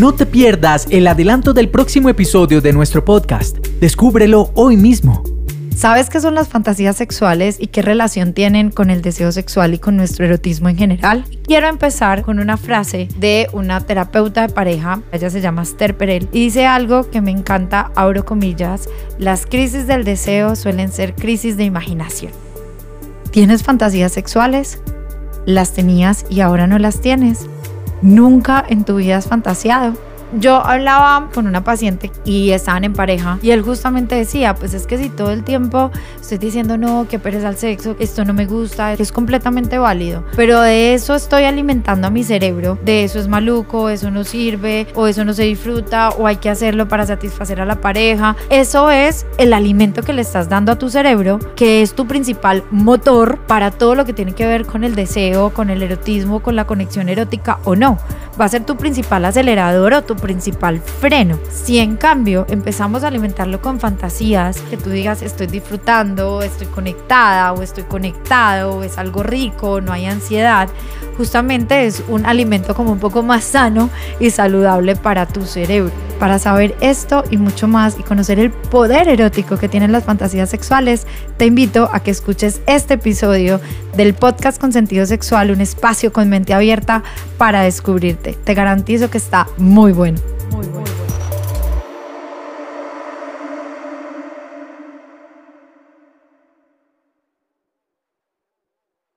No te pierdas el adelanto del próximo episodio de nuestro podcast. Descúbrelo hoy mismo. ¿Sabes qué son las fantasías sexuales y qué relación tienen con el deseo sexual y con nuestro erotismo en general? Quiero empezar con una frase de una terapeuta de pareja, ella se llama Esther Perel, y dice algo que me encanta, abro comillas, las crisis del deseo suelen ser crisis de imaginación. ¿Tienes fantasías sexuales? ¿Las tenías y ahora no las tienes? ¿Nunca en tu vida has fantaseado? Yo hablaba con una paciente y estaban en pareja y él justamente decía, pues es que si todo el tiempo estoy diciendo no, que pereza al sexo, esto no me gusta, es completamente válido, pero de eso estoy alimentando a mi cerebro, de eso es maluco, eso no sirve o eso no se disfruta o hay que hacerlo para satisfacer a la pareja, eso es el alimento que le estás dando a tu cerebro, que es tu principal motor para todo lo que tiene que ver con el deseo, con el erotismo, con la conexión erótica o no va a ser tu principal acelerador o tu principal freno. Si en cambio empezamos a alimentarlo con fantasías, que tú digas estoy disfrutando, estoy conectada o estoy conectado, es algo rico, no hay ansiedad, justamente es un alimento como un poco más sano y saludable para tu cerebro. Para saber esto y mucho más y conocer el poder erótico que tienen las fantasías sexuales, te invito a que escuches este episodio del podcast con sentido sexual, un espacio con mente abierta para descubrirte. Te garantizo que está muy bueno.